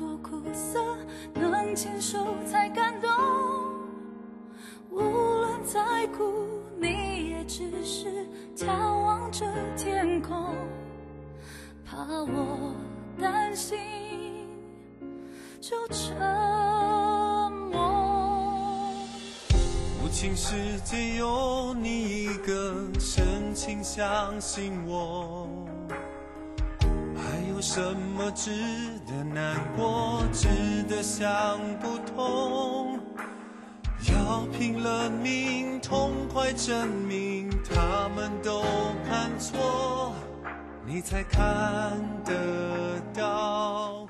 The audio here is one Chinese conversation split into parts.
多苦涩，能牵手才感动。无论再苦，你也只是眺望着天空。怕我担心，就沉默。无情世界有你一个，深情相信我。还有什么值得难过，值得想不通？要拼了命，痛快证明他们都看错，你才看得到。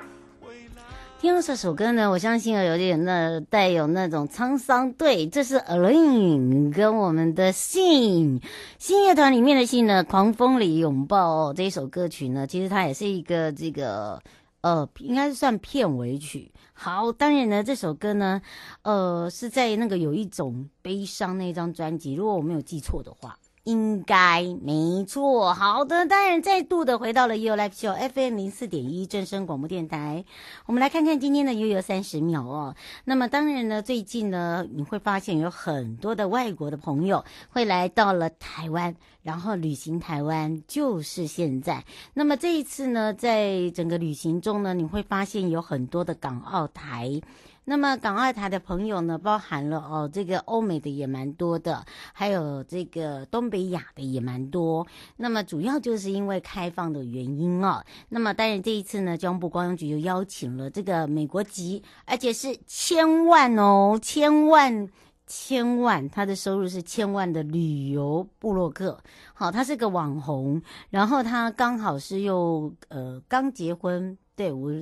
听了这首歌呢，我相信有点那带有那种沧桑。对，这是 A-Lin 跟我们的信信乐团里面的信呢，《狂风里拥抱》这一首歌曲呢，其实它也是一个这个呃，应该是算片尾曲。好，当然呢，这首歌呢，呃，是在那个有一种悲伤那张专辑，如果我没有记错的话。应该没错，好的，当然再度的回到了 You Live Show FM 零四点一正声广播电台，我们来看看今天的悠悠三十秒哦。那么当然呢，最近呢，你会发现有很多的外国的朋友会来到了台湾，然后旅行台湾，就是现在。那么这一次呢，在整个旅行中呢，你会发现有很多的港澳台。那么港澳台的朋友呢，包含了哦，这个欧美的也蛮多的，还有这个东北亚的也蛮多。那么主要就是因为开放的原因哦。那么当然这一次呢，交通部观光局又邀请了这个美国籍，而且是千万哦，千万千万，他的收入是千万的旅游部落客。好，他是个网红，然后他刚好是又呃刚结婚，对我。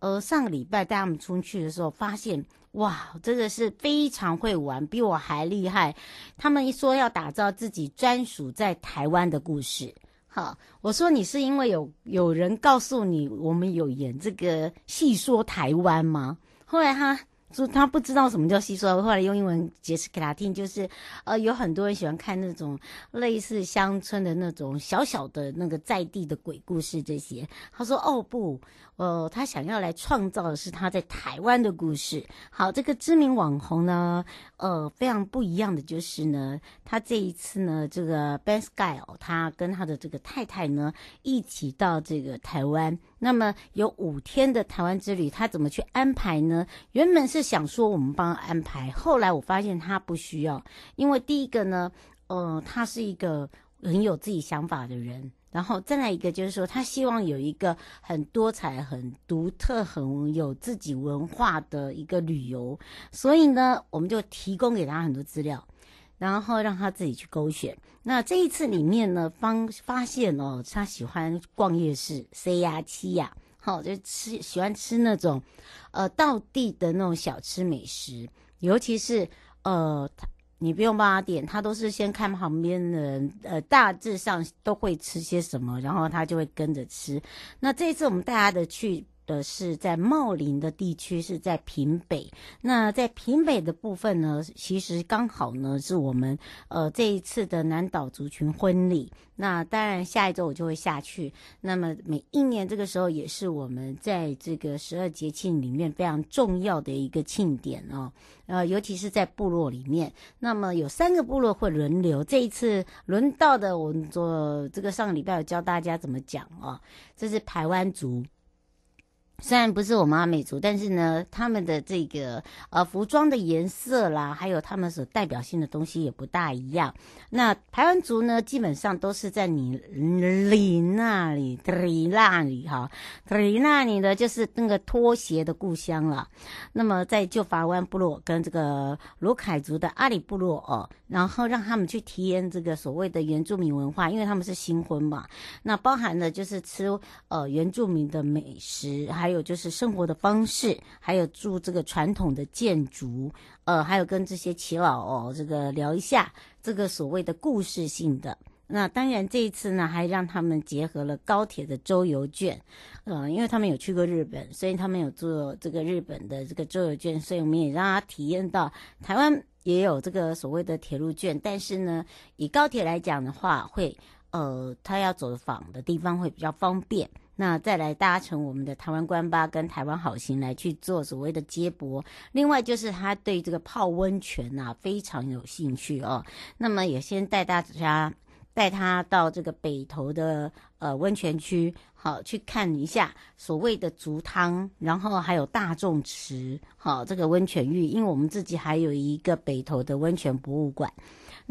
呃，上个礼拜带他们出去的时候，发现哇，真的是非常会玩，比我还厉害。他们一说要打造自己专属在台湾的故事，好，我说你是因为有有人告诉你我们有演这个戏说台湾吗？后来他。说他不知道什么叫戏说，后来用英文解释给他听，就是呃，有很多人喜欢看那种类似乡村的那种小小的那个在地的鬼故事这些。他说哦不，呃，他想要来创造的是他在台湾的故事。好，这个知名网红呢，呃，非常不一样的就是呢，他这一次呢，这个 Ben Sky 哦，他跟他的这个太太呢一起到这个台湾。那么有五天的台湾之旅，他怎么去安排呢？原本是想说我们帮他安排，后来我发现他不需要，因为第一个呢，呃，他是一个很有自己想法的人，然后再来一个就是说，他希望有一个很多彩、很独特、很有自己文化的一个旅游，所以呢，我们就提供给他很多资料。然后让他自己去勾选。那这一次里面呢，方发现哦，他喜欢逛夜市，C 呀七呀，好，就吃喜欢吃那种呃道地的那种小吃美食，尤其是呃，你不用帮他点，他都是先看旁边的人，呃，大致上都会吃些什么，然后他就会跟着吃。那这一次我们带他的去。的是在茂林的地区，是在平北。那在平北的部分呢，其实刚好呢是我们呃这一次的南岛族群婚礼。那当然下一周我就会下去。那么每一年这个时候也是我们在这个十二节庆里面非常重要的一个庆典哦。呃，尤其是在部落里面，那么有三个部落会轮流。这一次轮到的，我们做这个上个礼拜有教大家怎么讲哦，这是排湾族。虽然不是我们阿美族，但是呢，他们的这个呃服装的颜色啦，还有他们所代表性的东西也不大一样。那台湾族呢，基本上都是在你里那里，里那里哈，里那里的就是那个拖鞋的故乡了。那么在旧法湾部落跟这个鲁凯族的阿里部落哦，然后让他们去体验这个所谓的原住民文化，因为他们是新婚嘛，那包含的就是吃呃原住民的美食，还。还有就是生活的方式，还有住这个传统的建筑，呃，还有跟这些耆老哦，这个聊一下这个所谓的故事性的。那当然这一次呢，还让他们结合了高铁的周游券，呃，因为他们有去过日本，所以他们有做这个日本的这个周游券，所以我们也让他体验到台湾也有这个所谓的铁路券，但是呢，以高铁来讲的话，会呃，他要走访的地方会比较方便。那再来搭乘我们的台湾观巴跟台湾好行来去做所谓的接驳，另外就是他对这个泡温泉呐、啊、非常有兴趣哦。那么也先带大家带他到这个北投的呃温泉区，好去看一下所谓的足汤，然后还有大众池，好这个温泉浴，因为我们自己还有一个北投的温泉博物馆。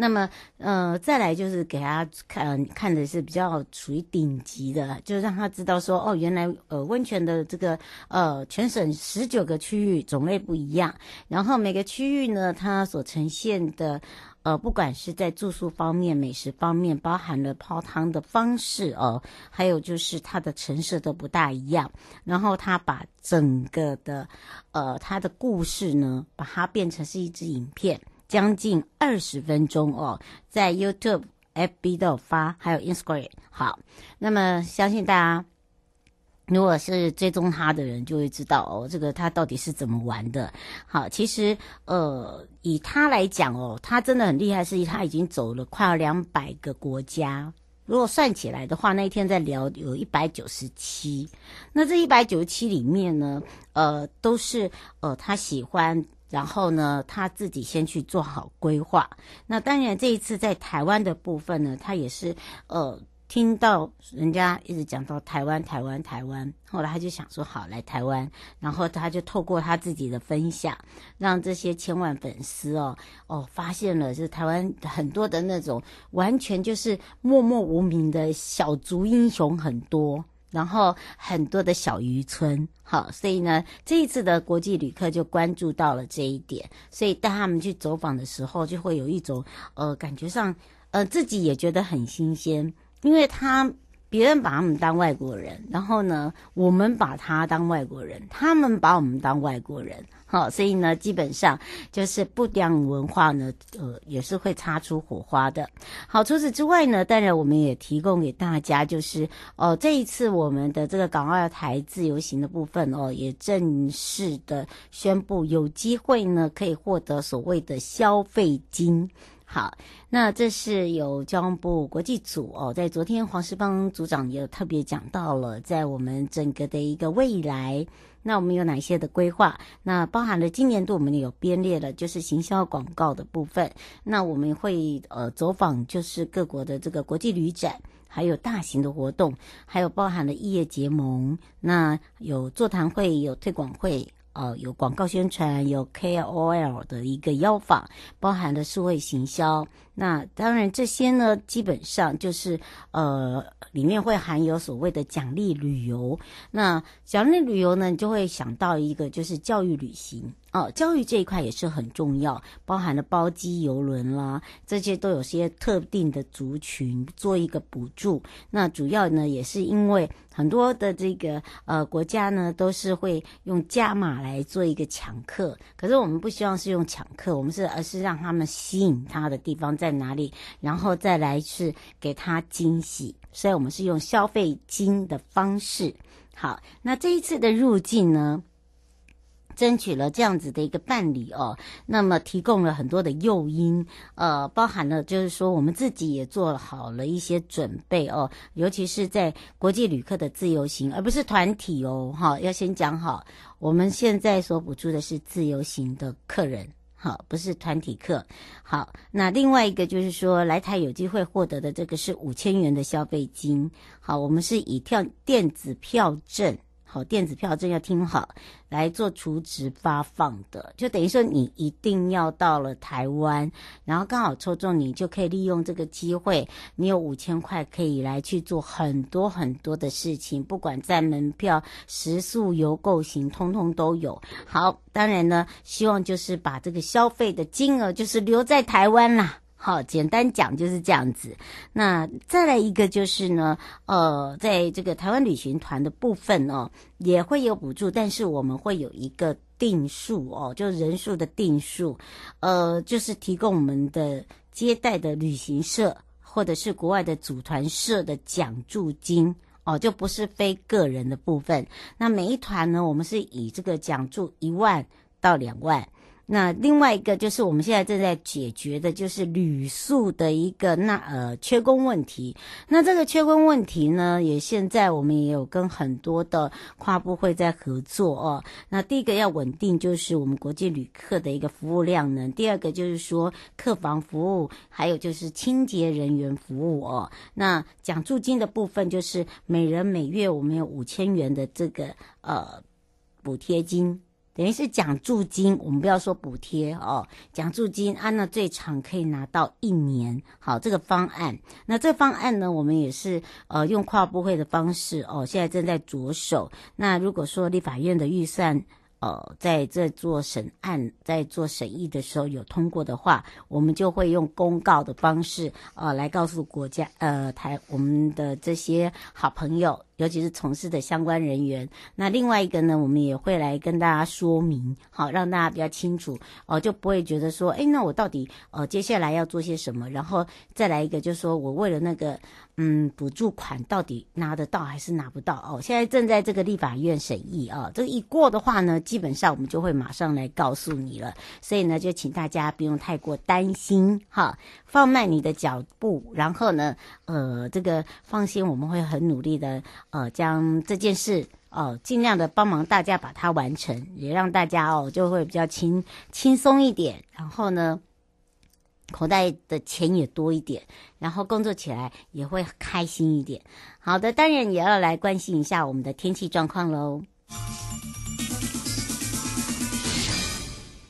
那么，呃，再来就是给他看看的是比较属于顶级的，就让他知道说，哦，原来呃温泉的这个呃全省十九个区域种类不一样，然后每个区域呢，它所呈现的呃，不管是在住宿方面、美食方面，包含了泡汤的方式哦，还有就是它的陈设都不大一样，然后他把整个的呃他的故事呢，把它变成是一支影片。将近二十分钟哦，在 YouTube、FB 都有发，还有 Instagram。好，那么相信大家如果是追踪他的人，就会知道哦，这个他到底是怎么玩的。好，其实呃，以他来讲哦，他真的很厉害，是他已经走了快要两百个国家。如果算起来的话，那一天在聊有一百九十七。那这一百九十七里面呢，呃，都是呃他喜欢。然后呢，他自己先去做好规划。那当然，这一次在台湾的部分呢，他也是呃听到人家一直讲到台湾、台湾、台湾，后来他就想说好来台湾，然后他就透过他自己的分享，让这些千万粉丝哦哦发现了，就是台湾很多的那种完全就是默默无名的小族英雄很多。然后很多的小渔村，好，所以呢，这一次的国际旅客就关注到了这一点，所以带他们去走访的时候，就会有一种呃感觉上，呃自己也觉得很新鲜，因为他。别人把他们当外国人，然后呢，我们把他当外国人，他们把我们当外国人，好，所以呢，基本上就是不良文化呢，呃，也是会擦出火花的。好，除此之外呢，当然我们也提供给大家，就是哦、这一次我们的这个港澳台自由行的部分哦，也正式的宣布有机会呢，可以获得所谓的消费金。好，那这是有交通部国际组哦，在昨天黄世邦组长也有特别讲到了，在我们整个的一个未来，那我们有哪些的规划？那包含了今年度我们有编列了，就是行销广告的部分。那我们会呃走访，就是各国的这个国际旅展，还有大型的活动，还有包含了异业结盟，那有座谈会，有推广会。呃，有广告宣传，有 KOL 的一个邀访，包含了数位行销。那当然这些呢，基本上就是呃，里面会含有所谓的奖励旅游。那奖励旅游呢，你就会想到一个就是教育旅行。哦，教育这一块也是很重要，包含了包机游轮啦，这些都有些特定的族群做一个补助。那主要呢，也是因为很多的这个呃国家呢，都是会用加码来做一个抢客。可是我们不希望是用抢客，我们是而是让他们吸引他的地方在在哪里，然后再来是给他惊喜。所以我们是用消费金的方式。好，那这一次的入境呢，争取了这样子的一个办理哦，那么提供了很多的诱因，呃，包含了就是说我们自己也做好了一些准备哦，尤其是在国际旅客的自由行，而不是团体哦，哈，要先讲好，我们现在所补助的是自由行的客人，好，不是团体课。好，那另外一个就是说来台有机会获得的这个是五千元的消费金，好，我们是以跳电子票证。好，电子票证要听好，来做储值发放的，就等于说你一定要到了台湾，然后刚好抽中你，就可以利用这个机会，你有五千块可以来去做很多很多的事情，不管在门票、食宿、游购行，通通都有。好，当然呢，希望就是把这个消费的金额就是留在台湾啦。好，简单讲就是这样子。那再来一个就是呢，呃，在这个台湾旅行团的部分哦，也会有补助，但是我们会有一个定数哦，就人数的定数，呃，就是提供我们的接待的旅行社或者是国外的组团社的奖助金哦，就不是非个人的部分。那每一团呢，我们是以这个奖助一万到两万。那另外一个就是我们现在正在解决的，就是旅宿的一个那呃缺工问题。那这个缺工问题呢，也现在我们也有跟很多的跨部会在合作哦。那第一个要稳定，就是我们国际旅客的一个服务量能；第二个就是说客房服务，还有就是清洁人员服务哦。那奖助金的部分，就是每人每月我们有五千元的这个呃补贴金。等于是奖助金，我们不要说补贴哦，奖助金按那最长可以拿到一年。好，这个方案，那这方案呢，我们也是呃用跨部会的方式哦，现在正在着手。那如果说立法院的预算呃在这做审案，在做审议的时候有通过的话，我们就会用公告的方式呃来告诉国家呃台我们的这些好朋友。尤其是从事的相关人员，那另外一个呢，我们也会来跟大家说明，好，让大家比较清楚哦，就不会觉得说，诶，那我到底呃接下来要做些什么？然后再来一个，就是说我为了那个嗯补助款到底拿得到还是拿不到哦？现在正在这个立法院审议啊，这个一过的话呢，基本上我们就会马上来告诉你了。所以呢，就请大家不用太过担心哈，放慢你的脚步，然后呢，呃，这个放心，我们会很努力的。呃，将这件事哦，尽量的帮忙大家把它完成，也让大家哦就会比较轻轻松一点。然后呢，口袋的钱也多一点，然后工作起来也会开心一点。好的，当然也要来关心一下我们的天气状况喽。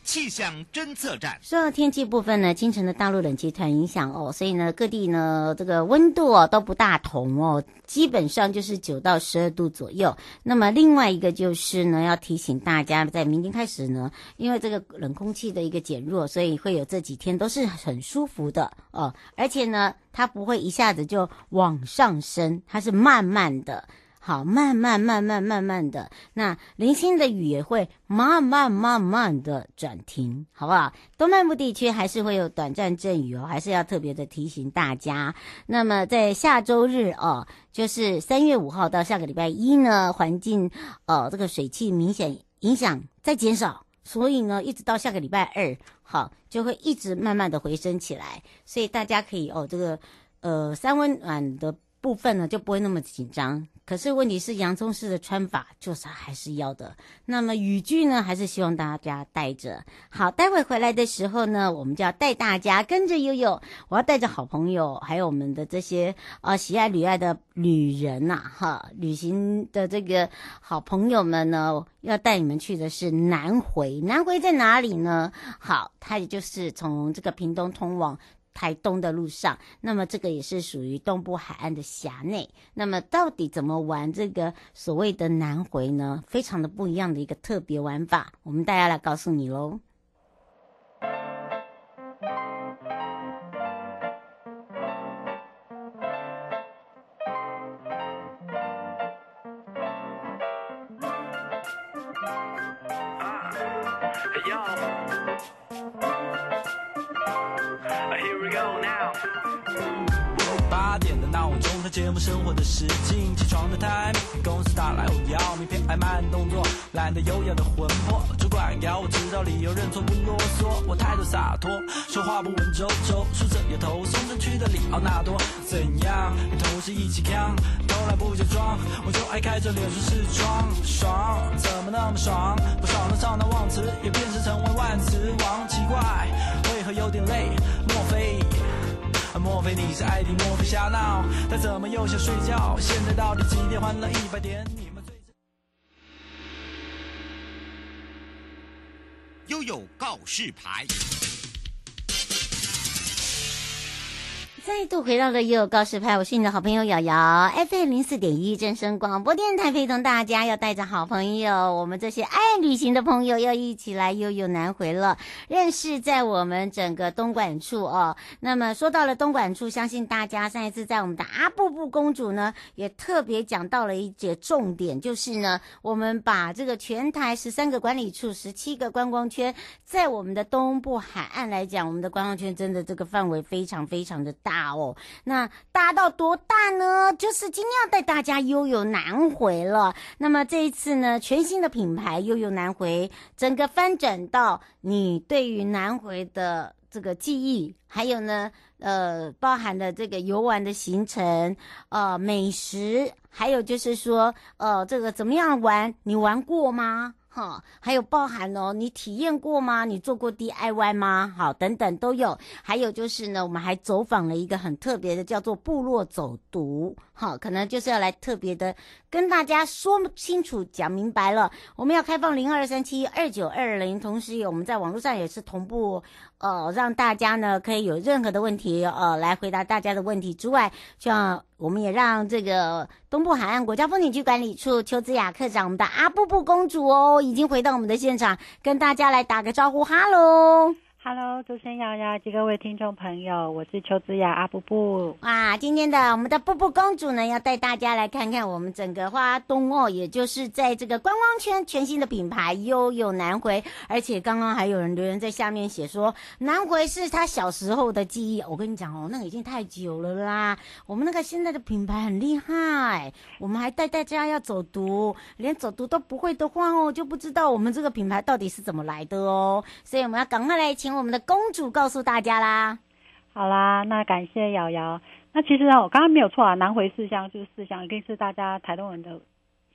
气象侦测站。说到天气部分呢，清晨的大陆冷气团影响哦，所以呢，各地呢这个温度哦都不大同哦，基本上就是九到十二度左右。那么另外一个就是呢，要提醒大家，在明天开始呢，因为这个冷空气的一个减弱，所以会有这几天都是很舒服的哦，而且呢，它不会一下子就往上升，它是慢慢的。好，慢慢慢慢慢慢的，那零星的雨也会慢慢慢慢的转停，好不好？东半部地区还是会有短暂阵雨哦，还是要特别的提醒大家。那么在下周日哦，就是三月五号到下个礼拜一呢，环境呃这个水汽明显影响在减少，所以呢，一直到下个礼拜二，好就会一直慢慢的回升起来，所以大家可以哦这个呃三温暖的部分呢就不会那么紧张。可是问题是，洋葱式的穿法就是还是要的。那么雨具呢，还是希望大家带着。好，待会回来的时候呢，我们就要带大家跟着悠悠，我要带着好朋友，还有我们的这些呃喜爱旅爱的旅人呐、哈，旅行的这个好朋友们呢，要带你们去的是南回。南回在哪里呢？好，它也就是从这个屏东通往。台东的路上。那么这个也是属于东部海岸的辖内。那么到底怎么玩这个所谓的南回呢？非常的不一样的一个特别玩法，我们大家来告诉你喽。生活的时间，起床的 time，公司打来我要名片，爱慢动作，懒得优雅的魂魄。主管要我知道理由，认错不啰嗦。我态度洒脱，说话不文绉绉，梳着油头，松山区的里奥纳多。怎样？与同事一起扛，偷懒不假装，我就爱开着脸说是装爽，怎么那么爽？不爽的上当忘词，也变成成为万词王。奇怪，为何有点累？莫非？莫非你是爱迪，莫非瞎闹？他怎么又想睡觉？现在到底几点？换了一百点，你们最悠悠告示牌。再度回到了悠悠告示牌，我是你的好朋友瑶瑶，FM 零四点一正声广播电台，陪同大家要带着好朋友，我们这些爱旅行的朋友要一起来悠悠南回了。认识在我们整个东莞处哦。那么说到了东莞处，相信大家上一次在我们的阿布布公主呢，也特别讲到了一节重点，就是呢，我们把这个全台十三个管理处、十七个观光圈，在我们的东部海岸来讲，我们的观光圈真的这个范围非常非常的大。大哦，那大到多大呢？就是今天要带大家悠悠南回了。那么这一次呢，全新的品牌悠悠南回，整个翻转到你对于南回的这个记忆，还有呢，呃，包含的这个游玩的行程，呃，美食，还有就是说，呃，这个怎么样玩？你玩过吗？哈，还有包含哦，你体验过吗？你做过 DIY 吗？好，等等都有。还有就是呢，我们还走访了一个很特别的，叫做部落走读。好，可能就是要来特别的跟大家说清楚、讲明白了。我们要开放零二三七二九二零，同时我们在网络上也是同步，呃，让大家呢可以有任何的问题，呃，来回答大家的问题之外，像。我们也让这个东部海岸国家风景区管理处邱子雅课长，我们的阿布布公主哦，已经回到我们的现场，跟大家来打个招呼，哈喽。Hello，主持人瑶瑶及各位听众朋友，我是邱子雅阿布布。哇，今天的我们的布布公主呢，要带大家来看看我们整个花东哦，也就是在这个观光圈全新的品牌悠悠南回。而且刚刚还有人留言在下面写说，南回是他小时候的记忆。我跟你讲哦，那个已经太久了啦。我们那个现在的品牌很厉害，我们还带大家要走读，连走读都不会的话哦，就不知道我们这个品牌到底是怎么来的哦。所以我们要赶快来请。我们的公主告诉大家啦，好啦，那感谢瑶瑶。那其实啊，我刚刚没有错啊，南回四乡就是四乡，一定是大家台东人的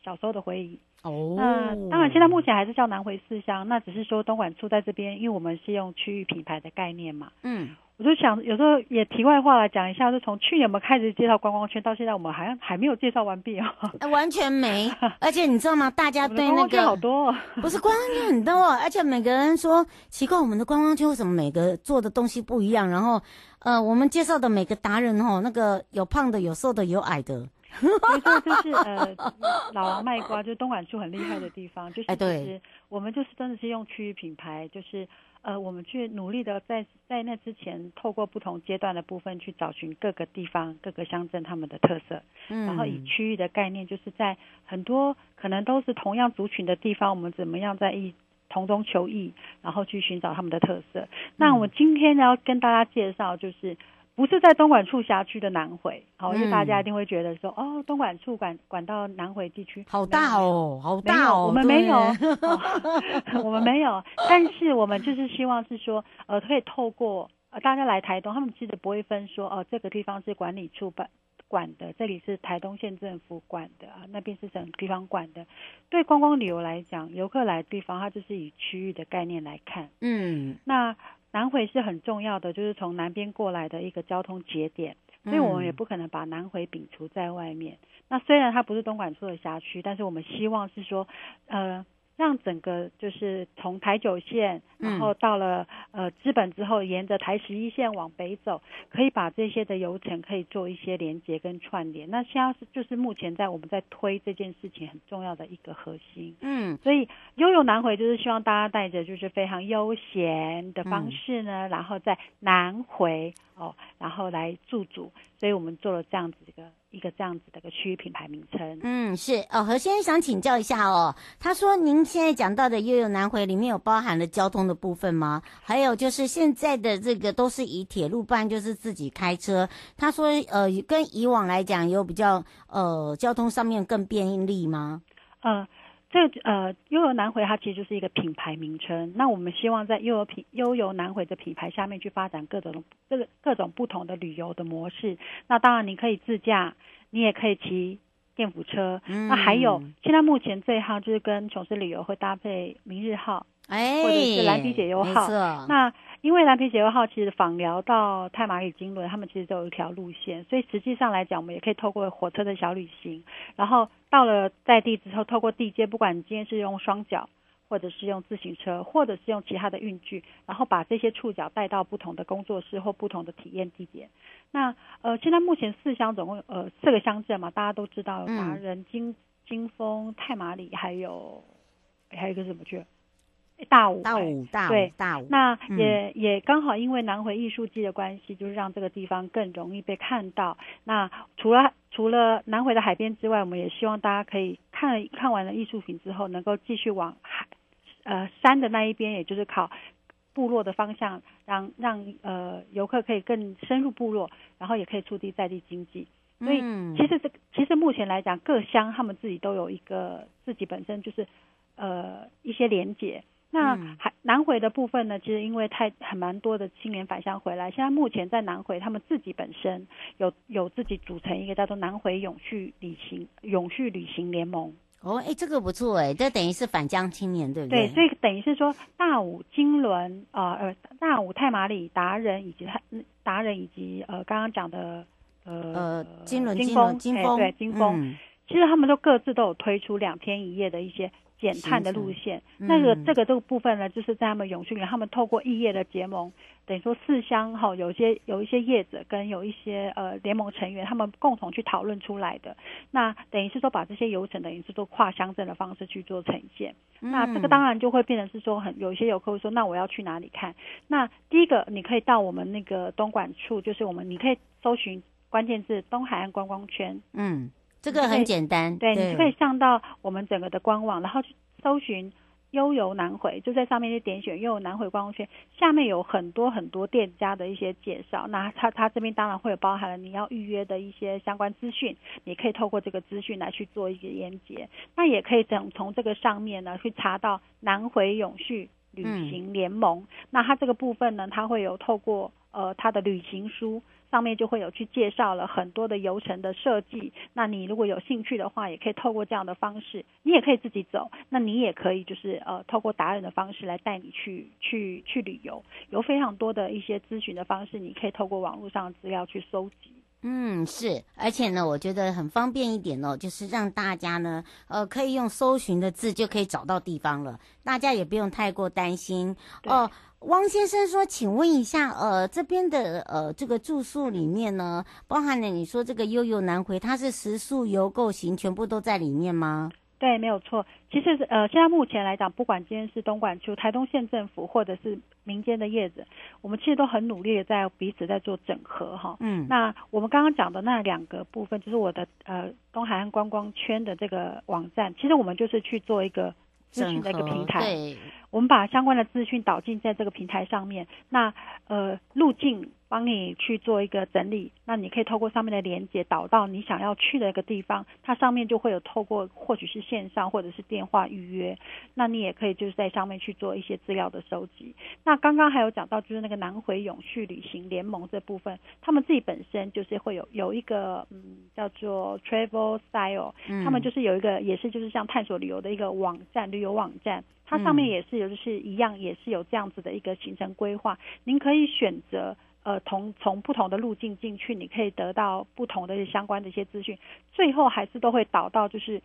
小时候的回忆哦。那当然，现在目前还是叫南回四乡，那只是说东莞处在这边，因为我们是用区域品牌的概念嘛。嗯。我就想，有时候也题外话来讲一下，就从去年我们开始介绍观光圈，到现在我们好像还没有介绍完毕哦。欸，完全没，而且你知道吗？大家对那个好多，不是观光圈很多，而且每个人说奇怪，我们的观光圈为什么每个做的东西不一样？然后，呃，我们介绍的每个达人哦，那个有胖的，有瘦的，有矮的。所以说就是呃，老王卖瓜，就是东莞处很厉害的地方，就是其实我们就是真的是用区域品牌，就是。呃，我们去努力的在在那之前，透过不同阶段的部分去找寻各个地方、各个乡镇他们的特色，嗯，然后以区域的概念，就是在很多可能都是同样族群的地方，我们怎么样在一同中求异，然后去寻找他们的特色。那我今天要跟大家介绍就是。不是在东莞处辖区的南回，好，因为大家一定会觉得说，嗯、哦，东莞处管管到南回地区，好大哦，好大哦，我们没有，我们没有，但是我们就是希望是说，呃，可以透过呃大家来台东，他们其实不会分说，哦、呃，这个地方是管理处办管的，这里是台东县政府管的啊，那边是什么地方管的？对观光旅游来讲，游客来的地方，它就是以区域的概念来看，嗯，那。南回是很重要的，就是从南边过来的一个交通节点，所以我们也不可能把南回摒除在外面。嗯、那虽然它不是东莞处的辖区，但是我们希望是说，呃，让整个就是从台九线，然后到了呃资本之后，沿着台十一线往北走，可以把这些的游程可以做一些连接跟串联。那现在是就是目前在我们在推这件事情很重要的一个核心。嗯，所以悠游南回就是希望大家带着就是非常悠闲的方式呢，嗯、然后在南回哦，然后来驻足。所以我们做了这样子一个。一个这样子的一个区域品牌名称，嗯，是哦。何先生想请教一下哦，他说您现在讲到的悠悠南回里面有包含了交通的部分吗？还有就是现在的这个都是以铁路办，就是自己开车。他说呃，跟以往来讲有比较呃交通上面更便利吗？呃。这呃，悠游南回它其实就是一个品牌名称。那我们希望在悠游品悠游南回的品牌下面去发展各种这个各种不同的旅游的模式。那当然，你可以自驾，你也可以骑电扶车。嗯、那还有，现在目前最好就是跟琼斯旅游会搭配明日号，哎，或者是蓝皮解忧号。那因为蓝皮解忧号其实访聊到太麻里、金轮，他们其实都有一条路线，所以实际上来讲，我们也可以透过火车的小旅行，然后到了在地之后，透过地接，不管你今天是用双脚，或者是用自行车，或者是用其他的运具，然后把这些触角带到不同的工作室或不同的体验地点。那呃，现在目前四乡总共呃四个乡镇嘛，大家都知道有达人、金金峰、太马里，还有还有一个什么去？大五，大五，大武，对，大五。那也、嗯、也刚好因为南回艺术季的关系，就是让这个地方更容易被看到。那除了除了南回的海边之外，我们也希望大家可以看看完了艺术品之后，能够继续往海呃山的那一边，也就是靠部落的方向，让让呃游客可以更深入部落，然后也可以促进在地经济。所以其实这其实目前来讲，各乡他们自己都有一个自己本身就是呃一些连结。那还南回的部分呢？其实因为太很蛮多的青年返乡回来，现在目前在南回，他们自己本身有有自己组成一个叫做南回永续旅行永续旅行联盟。哦，哎，这个不错哎，这等于是返乡青年，对不对？对，所以等于是说大武金轮啊呃大武太马里达人以及他达人以及呃刚刚讲的呃呃金轮金峰金峰对金峰，嗯、其实他们都各自都有推出两天一夜的一些。减碳的路线，嗯、那个这个这个部分呢，就是在他们永续里，他们透过异业的结盟，等于说四乡哈，有些有一些业者跟有一些呃联盟成员，他们共同去讨论出来的。那等于是说把这些游程，等于是做跨乡镇的方式去做呈现。嗯、那这个当然就会变成是说，很有一些游客会说，那我要去哪里看？那第一个，你可以到我们那个东莞处，就是我们你可以搜寻关键字东海岸观光圈，嗯。这个很简单，对，对你就可以上到我们整个的官网，然后去搜寻“悠游南回”，就在上面去点选“悠游南回观光圈”，下面有很多很多店家的一些介绍。那它它这边当然会有包含了你要预约的一些相关资讯，你可以透过这个资讯来去做一个连接。那也可以从从这个上面呢去查到南回永续旅行联盟。嗯、那它这个部分呢，它会有透过呃它的旅行书。上面就会有去介绍了很多的游程的设计，那你如果有兴趣的话，也可以透过这样的方式，你也可以自己走，那你也可以就是呃透过达人的方式来带你去去去旅游，有非常多的一些咨询的方式，你可以透过网络上的资料去搜集。嗯，是，而且呢，我觉得很方便一点哦，就是让大家呢，呃，可以用搜寻的字就可以找到地方了，大家也不用太过担心哦。汪先生说：“请问一下，呃，这边的呃这个住宿里面呢，包含了你说这个悠游南回，它是食宿游购行全部都在里面吗？”对，没有错。其实呃，现在目前来讲，不管今天是东莞区、台东县政府，或者是民间的业者，我们其实都很努力的在彼此在做整合哈。嗯。那我们刚刚讲的那两个部分，就是我的呃东海岸观光圈的这个网站，其实我们就是去做一个咨询的一个平台。对。我们把相关的资讯导进在这个平台上面，那呃路径帮你去做一个整理，那你可以透过上面的连接导到你想要去的一个地方，它上面就会有透过或许是线上或者是电话预约，那你也可以就是在上面去做一些资料的收集。那刚刚还有讲到就是那个南回永续旅行联盟这部分，他们自己本身就是会有有一个嗯叫做 Travel Style，他们就是有一个也是就是像探索旅游的一个网站旅游网站。它上面也是有，就是一样，也是有这样子的一个行程规划。您可以选择呃，同从不同的路径进去，你可以得到不同的相关的一些资讯。最后还是都会导到就是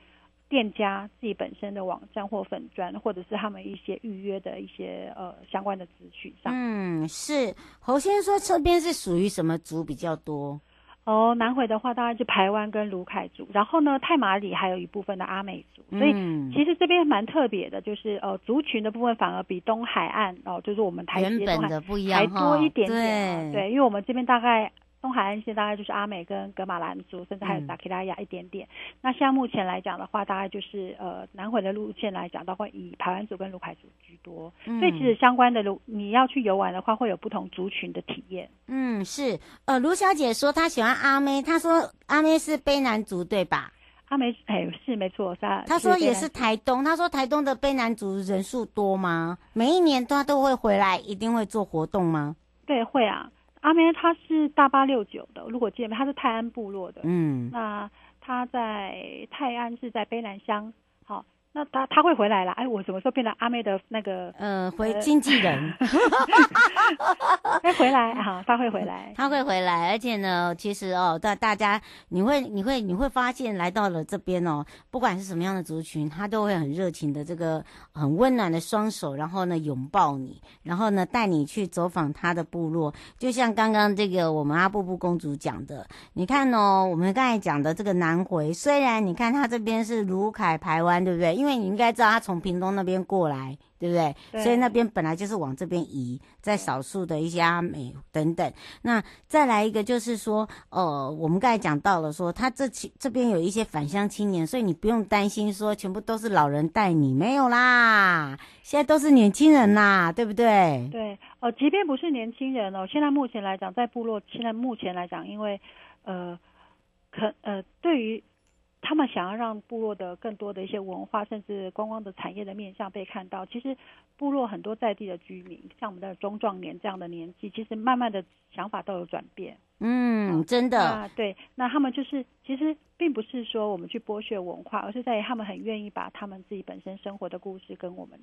店家自己本身的网站或粉砖，或者是他们一些预约的一些呃相关的资讯上。嗯，是侯先生说这边是属于什么族比较多？哦，南回的话，当然就排湾跟卢凯族，然后呢，泰马里还有一部分的阿美族，所以其实这边蛮特别的，就是呃族群的部分反而比东海岸哦，就是我们台湾原本的不一样还多一点点，对，对，因为我们这边大概。东海岸线大概就是阿美跟格玛兰族，甚至还有达克拉雅一点点。嗯、那像目前来讲的话，大概就是呃南回的路线来讲，都会以排湾族跟鲁凯族居多。嗯、所以其实相关的，如你要去游玩的话，会有不同族群的体验。嗯，是。呃，卢小姐说她喜欢阿妹，她说阿妹是卑南族对吧？阿妹哎是没错，她她说也是台东，她说台东的卑南族人数多吗？每一年她都会回来，一定会做活动吗？对，会啊。阿妹她是大八六九的，如果记得没，他是泰安部落的。嗯，那她在泰安是在卑南乡。好。那她她会回来了，哎，我什么时候变成阿妹的那个？呃，回经纪人，哎，回来哈，他会回来，他会回来，而且呢，其实哦，大大家你会你会你会发现，来到了这边哦，不管是什么样的族群，他都会很热情的这个很温暖的双手，然后呢拥抱你，然后呢带你去走访他的部落，就像刚刚这个我们阿布布公主讲的，你看哦，我们刚才讲的这个南回，虽然你看他这边是卢凯排湾，对不对？因为你应该知道他从屏东那边过来，对不对？对，所以那边本来就是往这边移，在少数的一些阿美等等。那再来一个就是说，呃，我们刚才讲到了说，他这期这边有一些返乡青年，所以你不用担心说全部都是老人带你，没有啦，现在都是年轻人啦，对不对？对，哦、呃，即便不是年轻人哦，现在目前来讲，在部落现在目前来讲，因为呃，可呃，对于。他们想要让部落的更多的一些文化，甚至观光的产业的面向被看到。其实，部落很多在地的居民，像我们的中壮年这样的年纪，其实慢慢的想法都有转变。嗯，真的。啊，对，那他们就是其实并不是说我们去剥削文化，而是在于他们很愿意把他们自己本身生活的故事跟我们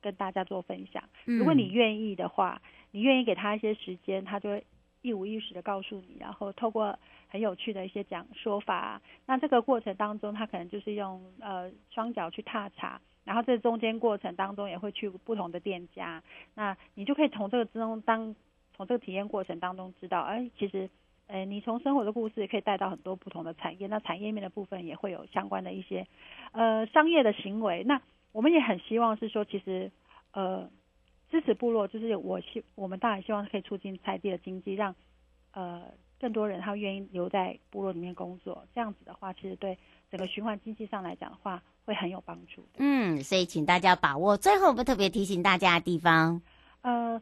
跟大家做分享。如果你愿意的话，你愿意给他一些时间，他就会。一五一十的告诉你，然后透过很有趣的一些讲说法，那这个过程当中，他可能就是用呃双脚去踏查，然后这中间过程当中也会去不同的店家，那你就可以从这个之中当从这个体验过程当中知道，哎，其实，呃，你从生活的故事也可以带到很多不同的产业，那产业面的部分也会有相关的一些呃商业的行为，那我们也很希望是说，其实呃。支持部落，就是我希我们当然希望可以促进在地的经济，让呃更多人他愿意留在部落里面工作。这样子的话，其实对整个循环经济上来讲的话，会很有帮助。嗯，所以请大家把握。最后，我们特别提醒大家的地方，呃，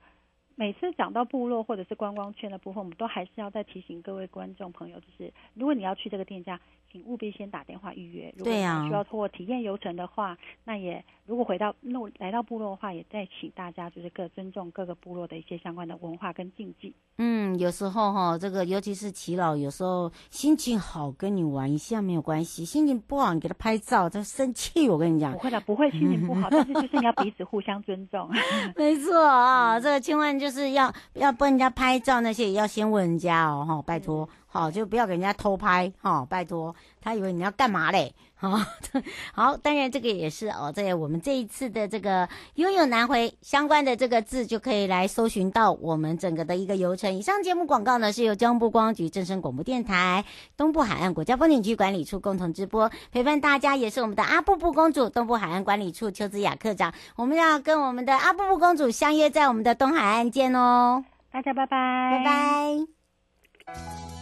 每次讲到部落或者是观光圈的部分，我们都还是要再提醒各位观众朋友，就是如果你要去这个店家。请务必先打电话预约。如果需要通过体验游程的话，那也如果回到那来到部落的话，也再请大家就是各尊重各个部落的一些相关的文化跟禁忌。嗯，有时候哈，这个尤其是耆老，有时候心情好跟你玩一下没有关系，心情不好你给他拍照，他生气。我跟你讲，不会的，不会心情不好，但是就是你要彼此互相尊重。没错啊，这个千万就是要要帮人家拍照那些也要先问人家哦，哈，拜托。好，就不要给人家偷拍，哈、哦，拜托，他以为你要干嘛嘞，好、哦，好，当然这个也是哦，在我们这一次的这个拥有南回相关的这个字，就可以来搜寻到我们整个的一个流程。以上节目广告呢，是由交通部光局、正声广播电台、东部海岸国家风景区管理处共同直播，陪伴大家也是我们的阿布布公主，东部海岸管理处邱子雅课长，我们要跟我们的阿布布公主相约在我们的东海岸见哦，大家拜拜，拜拜。